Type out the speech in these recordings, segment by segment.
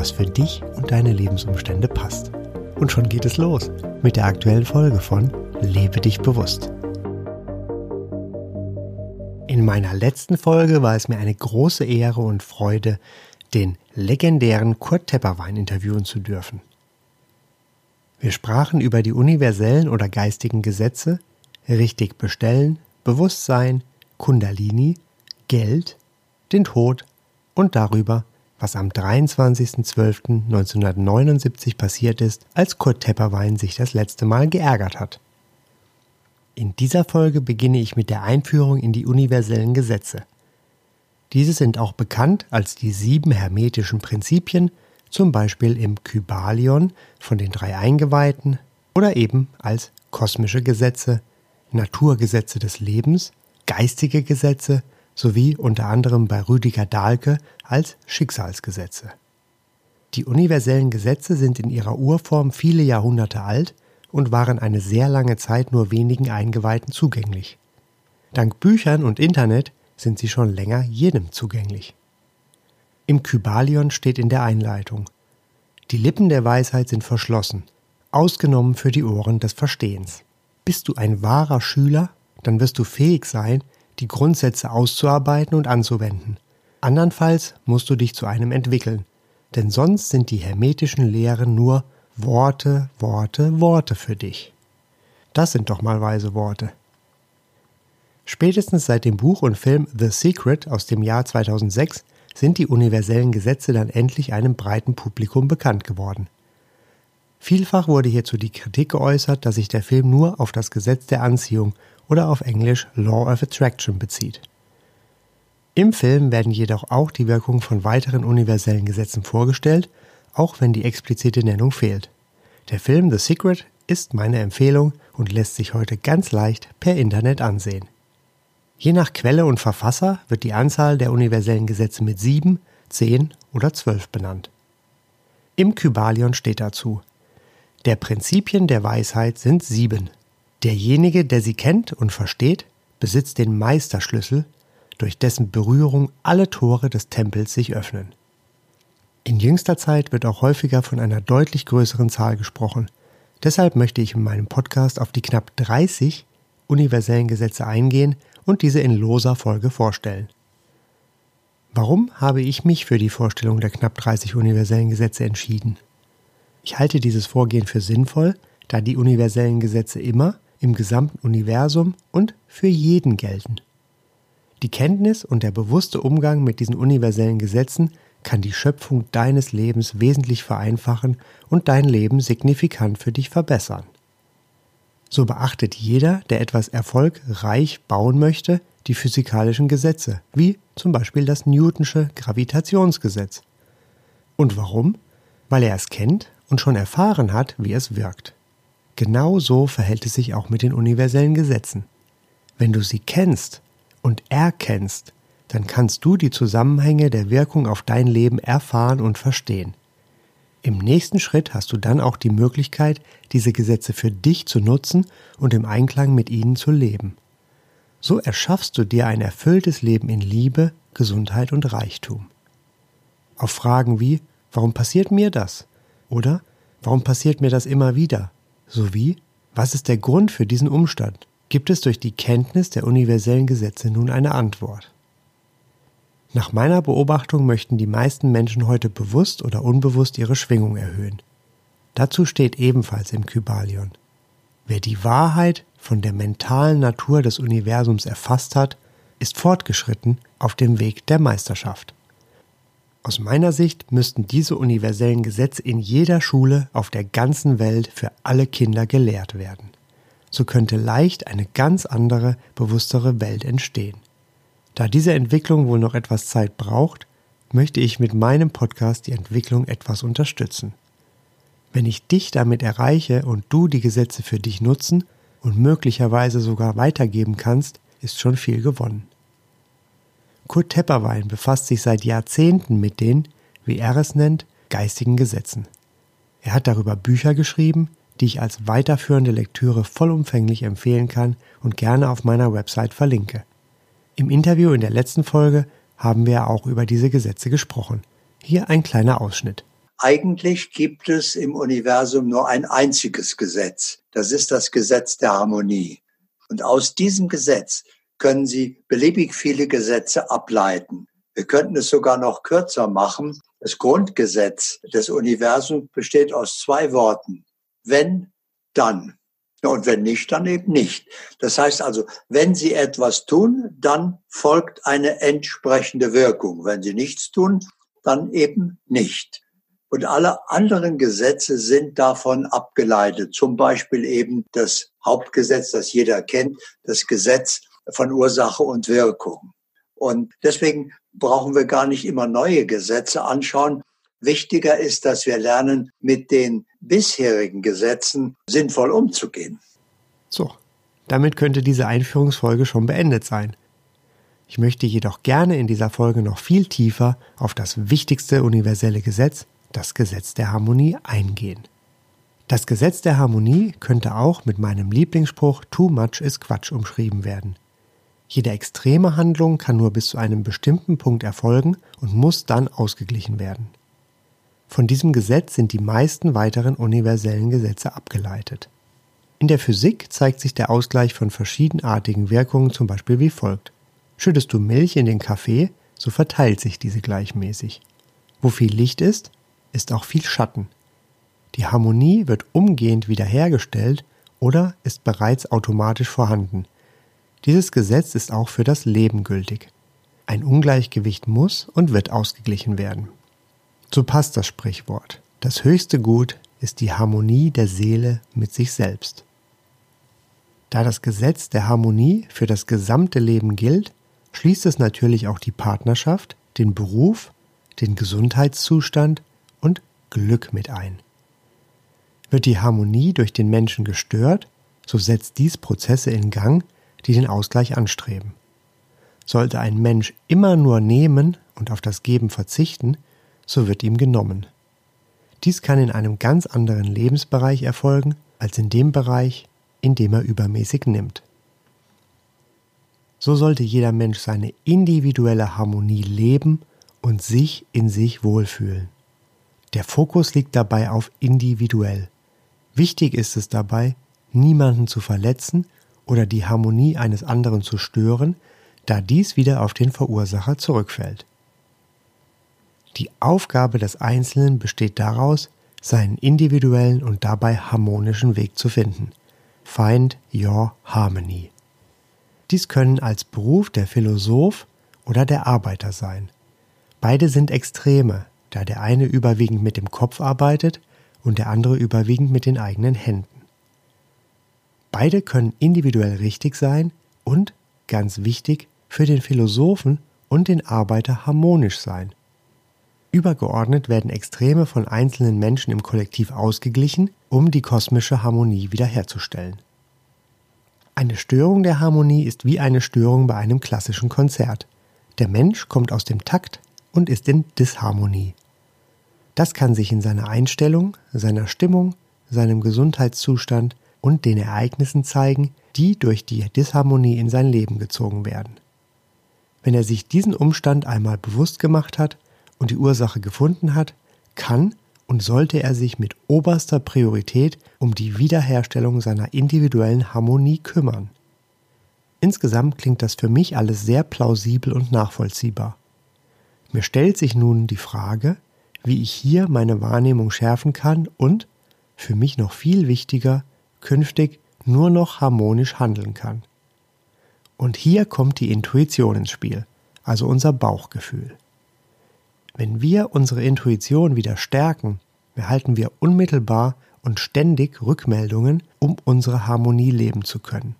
was für dich und deine Lebensumstände passt. Und schon geht es los mit der aktuellen Folge von Lebe dich bewusst. In meiner letzten Folge war es mir eine große Ehre und Freude, den legendären Kurt Tepperwein interviewen zu dürfen. Wir sprachen über die universellen oder geistigen Gesetze, richtig bestellen, Bewusstsein, Kundalini, Geld, den Tod und darüber, was am 23.12.1979 passiert ist, als Kurt Tepperwein sich das letzte Mal geärgert hat. In dieser Folge beginne ich mit der Einführung in die universellen Gesetze. Diese sind auch bekannt als die sieben hermetischen Prinzipien, zum Beispiel im Kybalion von den drei Eingeweihten oder eben als kosmische Gesetze, Naturgesetze des Lebens, geistige Gesetze sowie unter anderem bei Rüdiger Dahlke als Schicksalsgesetze. Die universellen Gesetze sind in ihrer Urform viele Jahrhunderte alt und waren eine sehr lange Zeit nur wenigen Eingeweihten zugänglich. Dank Büchern und Internet sind sie schon länger jedem zugänglich. Im Kybalion steht in der Einleitung Die Lippen der Weisheit sind verschlossen, ausgenommen für die Ohren des Verstehens. Bist du ein wahrer Schüler, dann wirst du fähig sein, die Grundsätze auszuarbeiten und anzuwenden. Andernfalls musst du dich zu einem entwickeln, denn sonst sind die hermetischen Lehren nur Worte, Worte, Worte für dich. Das sind doch mal weise Worte. Spätestens seit dem Buch und Film The Secret aus dem Jahr 2006 sind die universellen Gesetze dann endlich einem breiten Publikum bekannt geworden. Vielfach wurde hierzu die Kritik geäußert, dass sich der Film nur auf das Gesetz der Anziehung oder auf Englisch Law of Attraction bezieht. Im Film werden jedoch auch die Wirkungen von weiteren universellen Gesetzen vorgestellt, auch wenn die explizite Nennung fehlt. Der Film The Secret ist meine Empfehlung und lässt sich heute ganz leicht per Internet ansehen. Je nach Quelle und Verfasser wird die Anzahl der universellen Gesetze mit sieben, zehn oder zwölf benannt. Im Kybalion steht dazu, der Prinzipien der Weisheit sind sieben. Derjenige, der sie kennt und versteht, besitzt den Meisterschlüssel, durch dessen Berührung alle Tore des Tempels sich öffnen. In jüngster Zeit wird auch häufiger von einer deutlich größeren Zahl gesprochen. Deshalb möchte ich in meinem Podcast auf die knapp 30 universellen Gesetze eingehen und diese in loser Folge vorstellen. Warum habe ich mich für die Vorstellung der knapp 30 universellen Gesetze entschieden? Ich halte dieses Vorgehen für sinnvoll, da die universellen Gesetze immer im gesamten Universum und für jeden gelten. Die Kenntnis und der bewusste Umgang mit diesen universellen Gesetzen kann die Schöpfung deines Lebens wesentlich vereinfachen und dein Leben signifikant für dich verbessern. So beachtet jeder, der etwas erfolgreich bauen möchte, die physikalischen Gesetze, wie zum Beispiel das Newtonsche Gravitationsgesetz. Und warum? Weil er es kennt und schon erfahren hat, wie es wirkt. Genau so verhält es sich auch mit den universellen Gesetzen. Wenn du sie kennst und erkennst, dann kannst du die Zusammenhänge der Wirkung auf dein Leben erfahren und verstehen. Im nächsten Schritt hast du dann auch die Möglichkeit, diese Gesetze für dich zu nutzen und im Einklang mit ihnen zu leben. So erschaffst du dir ein erfülltes Leben in Liebe, Gesundheit und Reichtum. Auf Fragen wie, warum passiert mir das? Oder warum passiert mir das immer wieder? Sowie, was ist der Grund für diesen Umstand? Gibt es durch die Kenntnis der universellen Gesetze nun eine Antwort? Nach meiner Beobachtung möchten die meisten Menschen heute bewusst oder unbewusst ihre Schwingung erhöhen. Dazu steht ebenfalls im Kybalion. Wer die Wahrheit von der mentalen Natur des Universums erfasst hat, ist fortgeschritten auf dem Weg der Meisterschaft. Aus meiner Sicht müssten diese universellen Gesetze in jeder Schule auf der ganzen Welt für alle Kinder gelehrt werden. So könnte leicht eine ganz andere, bewusstere Welt entstehen. Da diese Entwicklung wohl noch etwas Zeit braucht, möchte ich mit meinem Podcast die Entwicklung etwas unterstützen. Wenn ich dich damit erreiche und du die Gesetze für dich nutzen und möglicherweise sogar weitergeben kannst, ist schon viel gewonnen. Kurt Tepperwein befasst sich seit Jahrzehnten mit den, wie er es nennt, geistigen Gesetzen. Er hat darüber Bücher geschrieben, die ich als weiterführende Lektüre vollumfänglich empfehlen kann und gerne auf meiner Website verlinke. Im Interview in der letzten Folge haben wir auch über diese Gesetze gesprochen. Hier ein kleiner Ausschnitt. Eigentlich gibt es im Universum nur ein einziges Gesetz. Das ist das Gesetz der Harmonie. Und aus diesem Gesetz können Sie beliebig viele Gesetze ableiten. Wir könnten es sogar noch kürzer machen. Das Grundgesetz des Universums besteht aus zwei Worten. Wenn, dann. Und wenn nicht, dann eben nicht. Das heißt also, wenn Sie etwas tun, dann folgt eine entsprechende Wirkung. Wenn Sie nichts tun, dann eben nicht. Und alle anderen Gesetze sind davon abgeleitet. Zum Beispiel eben das Hauptgesetz, das jeder kennt, das Gesetz von Ursache und Wirkung. Und deswegen brauchen wir gar nicht immer neue Gesetze anschauen. Wichtiger ist, dass wir lernen, mit den bisherigen Gesetzen sinnvoll umzugehen. So, damit könnte diese Einführungsfolge schon beendet sein. Ich möchte jedoch gerne in dieser Folge noch viel tiefer auf das wichtigste universelle Gesetz, das Gesetz der Harmonie, eingehen. Das Gesetz der Harmonie könnte auch mit meinem Lieblingsspruch Too much is Quatsch umschrieben werden. Jede extreme Handlung kann nur bis zu einem bestimmten Punkt erfolgen und muss dann ausgeglichen werden. Von diesem Gesetz sind die meisten weiteren universellen Gesetze abgeleitet. In der Physik zeigt sich der Ausgleich von verschiedenartigen Wirkungen zum Beispiel wie folgt. Schüttest du Milch in den Kaffee, so verteilt sich diese gleichmäßig. Wo viel Licht ist, ist auch viel Schatten. Die Harmonie wird umgehend wiederhergestellt oder ist bereits automatisch vorhanden. Dieses Gesetz ist auch für das Leben gültig. Ein Ungleichgewicht muss und wird ausgeglichen werden. So passt das Sprichwort. Das höchste Gut ist die Harmonie der Seele mit sich selbst. Da das Gesetz der Harmonie für das gesamte Leben gilt, schließt es natürlich auch die Partnerschaft, den Beruf, den Gesundheitszustand und Glück mit ein. Wird die Harmonie durch den Menschen gestört, so setzt dies Prozesse in Gang, die den Ausgleich anstreben. Sollte ein Mensch immer nur nehmen und auf das Geben verzichten, so wird ihm genommen. Dies kann in einem ganz anderen Lebensbereich erfolgen als in dem Bereich, in dem er übermäßig nimmt. So sollte jeder Mensch seine individuelle Harmonie leben und sich in sich wohlfühlen. Der Fokus liegt dabei auf individuell. Wichtig ist es dabei, niemanden zu verletzen oder die Harmonie eines anderen zu stören, da dies wieder auf den Verursacher zurückfällt. Die Aufgabe des Einzelnen besteht daraus, seinen individuellen und dabei harmonischen Weg zu finden. Find your harmony. Dies können als Beruf der Philosoph oder der Arbeiter sein. Beide sind Extreme, da der eine überwiegend mit dem Kopf arbeitet und der andere überwiegend mit den eigenen Händen. Beide können individuell richtig sein und, ganz wichtig, für den Philosophen und den Arbeiter harmonisch sein. Übergeordnet werden Extreme von einzelnen Menschen im Kollektiv ausgeglichen, um die kosmische Harmonie wiederherzustellen. Eine Störung der Harmonie ist wie eine Störung bei einem klassischen Konzert. Der Mensch kommt aus dem Takt und ist in Disharmonie. Das kann sich in seiner Einstellung, seiner Stimmung, seinem Gesundheitszustand und den Ereignissen zeigen, die durch die Disharmonie in sein Leben gezogen werden. Wenn er sich diesen Umstand einmal bewusst gemacht hat und die Ursache gefunden hat, kann und sollte er sich mit oberster Priorität um die Wiederherstellung seiner individuellen Harmonie kümmern. Insgesamt klingt das für mich alles sehr plausibel und nachvollziehbar. Mir stellt sich nun die Frage, wie ich hier meine Wahrnehmung schärfen kann und, für mich noch viel wichtiger, künftig nur noch harmonisch handeln kann. Und hier kommt die Intuition ins Spiel, also unser Bauchgefühl. Wenn wir unsere Intuition wieder stärken, erhalten wir unmittelbar und ständig Rückmeldungen, um unsere Harmonie leben zu können.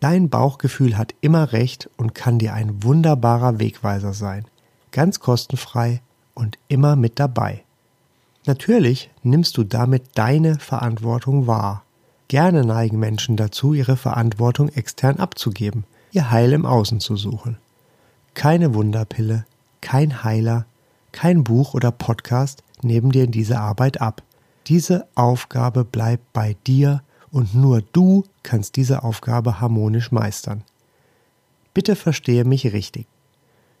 Dein Bauchgefühl hat immer recht und kann dir ein wunderbarer Wegweiser sein. ganz kostenfrei und immer mit dabei. Natürlich nimmst du damit deine Verantwortung wahr. Gerne neigen Menschen dazu, ihre Verantwortung extern abzugeben, ihr Heil im Außen zu suchen. Keine Wunderpille, kein Heiler, kein Buch oder Podcast nehmen dir diese Arbeit ab. Diese Aufgabe bleibt bei dir und nur du kannst diese Aufgabe harmonisch meistern. Bitte verstehe mich richtig.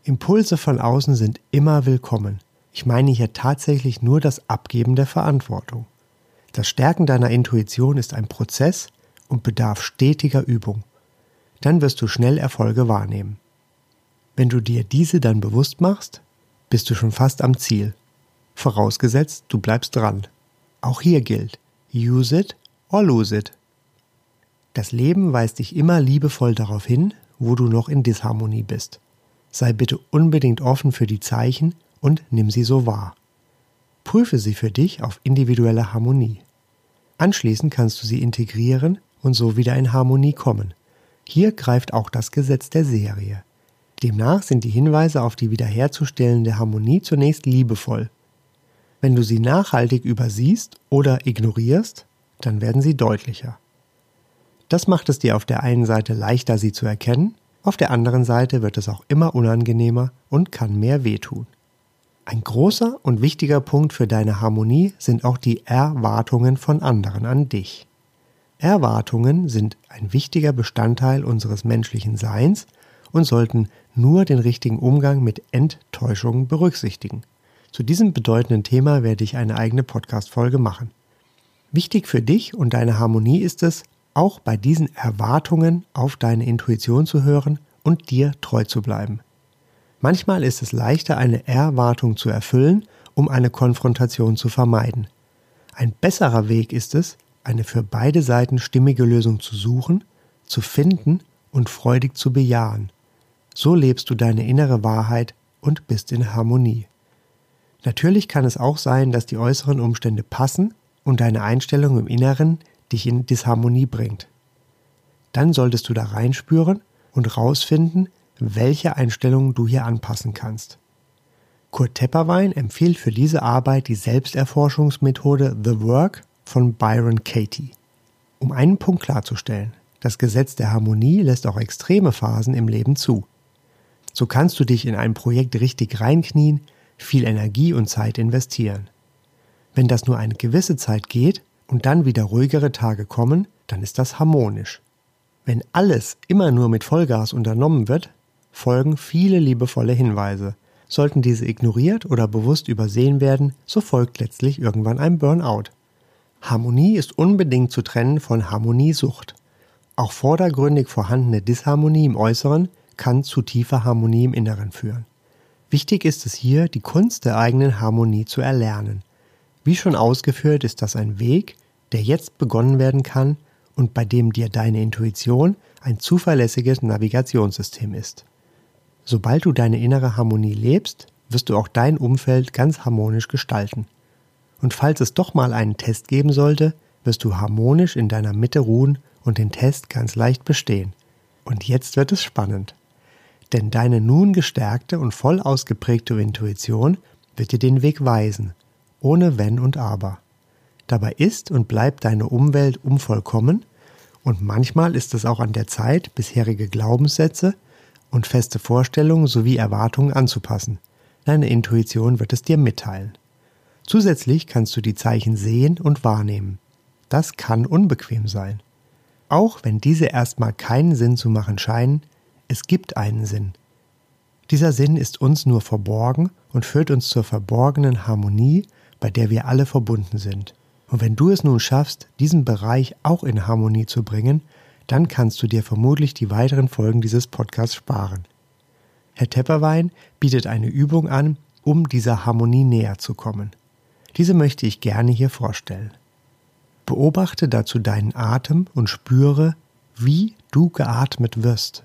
Impulse von außen sind immer willkommen. Ich meine hier tatsächlich nur das Abgeben der Verantwortung. Das Stärken deiner Intuition ist ein Prozess und bedarf stetiger Übung. Dann wirst du schnell Erfolge wahrnehmen. Wenn du dir diese dann bewusst machst, bist du schon fast am Ziel. Vorausgesetzt, du bleibst dran. Auch hier gilt, use it or lose it. Das Leben weist dich immer liebevoll darauf hin, wo du noch in Disharmonie bist. Sei bitte unbedingt offen für die Zeichen und nimm sie so wahr. Prüfe sie für dich auf individuelle Harmonie. Anschließend kannst du sie integrieren und so wieder in Harmonie kommen. Hier greift auch das Gesetz der Serie. Demnach sind die Hinweise auf die wiederherzustellende Harmonie zunächst liebevoll. Wenn du sie nachhaltig übersiehst oder ignorierst, dann werden sie deutlicher. Das macht es dir auf der einen Seite leichter, sie zu erkennen, auf der anderen Seite wird es auch immer unangenehmer und kann mehr wehtun. Ein großer und wichtiger Punkt für deine Harmonie sind auch die Erwartungen von anderen an dich. Erwartungen sind ein wichtiger Bestandteil unseres menschlichen Seins und sollten nur den richtigen Umgang mit Enttäuschungen berücksichtigen. Zu diesem bedeutenden Thema werde ich eine eigene Podcast-Folge machen. Wichtig für dich und deine Harmonie ist es, auch bei diesen Erwartungen auf deine Intuition zu hören und dir treu zu bleiben. Manchmal ist es leichter, eine Erwartung zu erfüllen, um eine Konfrontation zu vermeiden. Ein besserer Weg ist es, eine für beide Seiten stimmige Lösung zu suchen, zu finden und freudig zu bejahen. So lebst du deine innere Wahrheit und bist in Harmonie. Natürlich kann es auch sein, dass die äußeren Umstände passen und deine Einstellung im Inneren dich in Disharmonie bringt. Dann solltest du da reinspüren und rausfinden, welche Einstellungen du hier anpassen kannst. Kurt Tepperwein empfiehlt für diese Arbeit die Selbsterforschungsmethode The Work von Byron Katie. Um einen Punkt klarzustellen, das Gesetz der Harmonie lässt auch extreme Phasen im Leben zu. So kannst du dich in ein Projekt richtig reinknien, viel Energie und Zeit investieren. Wenn das nur eine gewisse Zeit geht, und dann wieder ruhigere Tage kommen, dann ist das harmonisch. Wenn alles immer nur mit Vollgas unternommen wird, folgen viele liebevolle Hinweise. Sollten diese ignoriert oder bewusst übersehen werden, so folgt letztlich irgendwann ein Burnout. Harmonie ist unbedingt zu trennen von Harmoniesucht. Auch vordergründig vorhandene Disharmonie im Äußeren kann zu tiefer Harmonie im Inneren führen. Wichtig ist es hier, die Kunst der eigenen Harmonie zu erlernen. Wie schon ausgeführt, ist das ein Weg, der jetzt begonnen werden kann und bei dem dir deine Intuition ein zuverlässiges Navigationssystem ist. Sobald du deine innere Harmonie lebst, wirst du auch dein Umfeld ganz harmonisch gestalten. Und falls es doch mal einen Test geben sollte, wirst du harmonisch in deiner Mitte ruhen und den Test ganz leicht bestehen. Und jetzt wird es spannend. Denn deine nun gestärkte und voll ausgeprägte Intuition wird dir den Weg weisen ohne Wenn und Aber. Dabei ist und bleibt deine Umwelt unvollkommen und manchmal ist es auch an der Zeit, bisherige Glaubenssätze und feste Vorstellungen sowie Erwartungen anzupassen. Deine Intuition wird es dir mitteilen. Zusätzlich kannst du die Zeichen sehen und wahrnehmen. Das kann unbequem sein. Auch wenn diese erstmal keinen Sinn zu machen scheinen, es gibt einen Sinn. Dieser Sinn ist uns nur verborgen und führt uns zur verborgenen Harmonie bei der wir alle verbunden sind. Und wenn du es nun schaffst, diesen Bereich auch in Harmonie zu bringen, dann kannst du dir vermutlich die weiteren Folgen dieses Podcasts sparen. Herr Tepperwein bietet eine Übung an, um dieser Harmonie näher zu kommen. Diese möchte ich gerne hier vorstellen. Beobachte dazu deinen Atem und spüre, wie du geatmet wirst.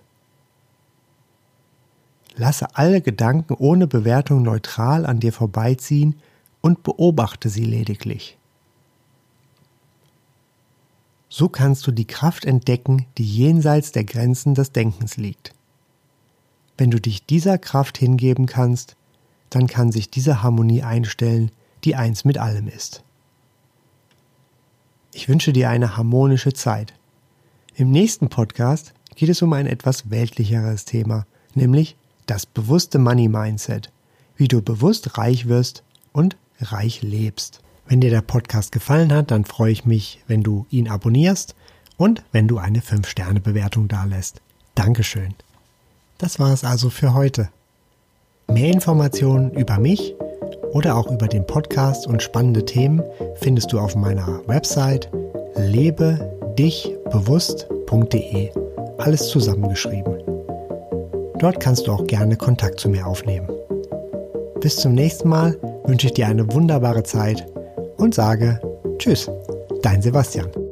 Lasse alle Gedanken ohne Bewertung neutral an dir vorbeiziehen und beobachte sie lediglich. So kannst du die Kraft entdecken, die jenseits der Grenzen des Denkens liegt. Wenn du dich dieser Kraft hingeben kannst, dann kann sich diese Harmonie einstellen, die eins mit allem ist. Ich wünsche dir eine harmonische Zeit. Im nächsten Podcast geht es um ein etwas weltlicheres Thema, nämlich das bewusste Money Mindset, wie du bewusst reich wirst und reich lebst. Wenn dir der Podcast gefallen hat, dann freue ich mich, wenn du ihn abonnierst und wenn du eine 5-Sterne-Bewertung dalässt. Dankeschön. Das war es also für heute. Mehr Informationen über mich oder auch über den Podcast und spannende Themen findest du auf meiner Website lebedichbewusst.de. Alles zusammengeschrieben. Dort kannst du auch gerne Kontakt zu mir aufnehmen. Bis zum nächsten Mal wünsche ich dir eine wunderbare Zeit und sage Tschüss, dein Sebastian.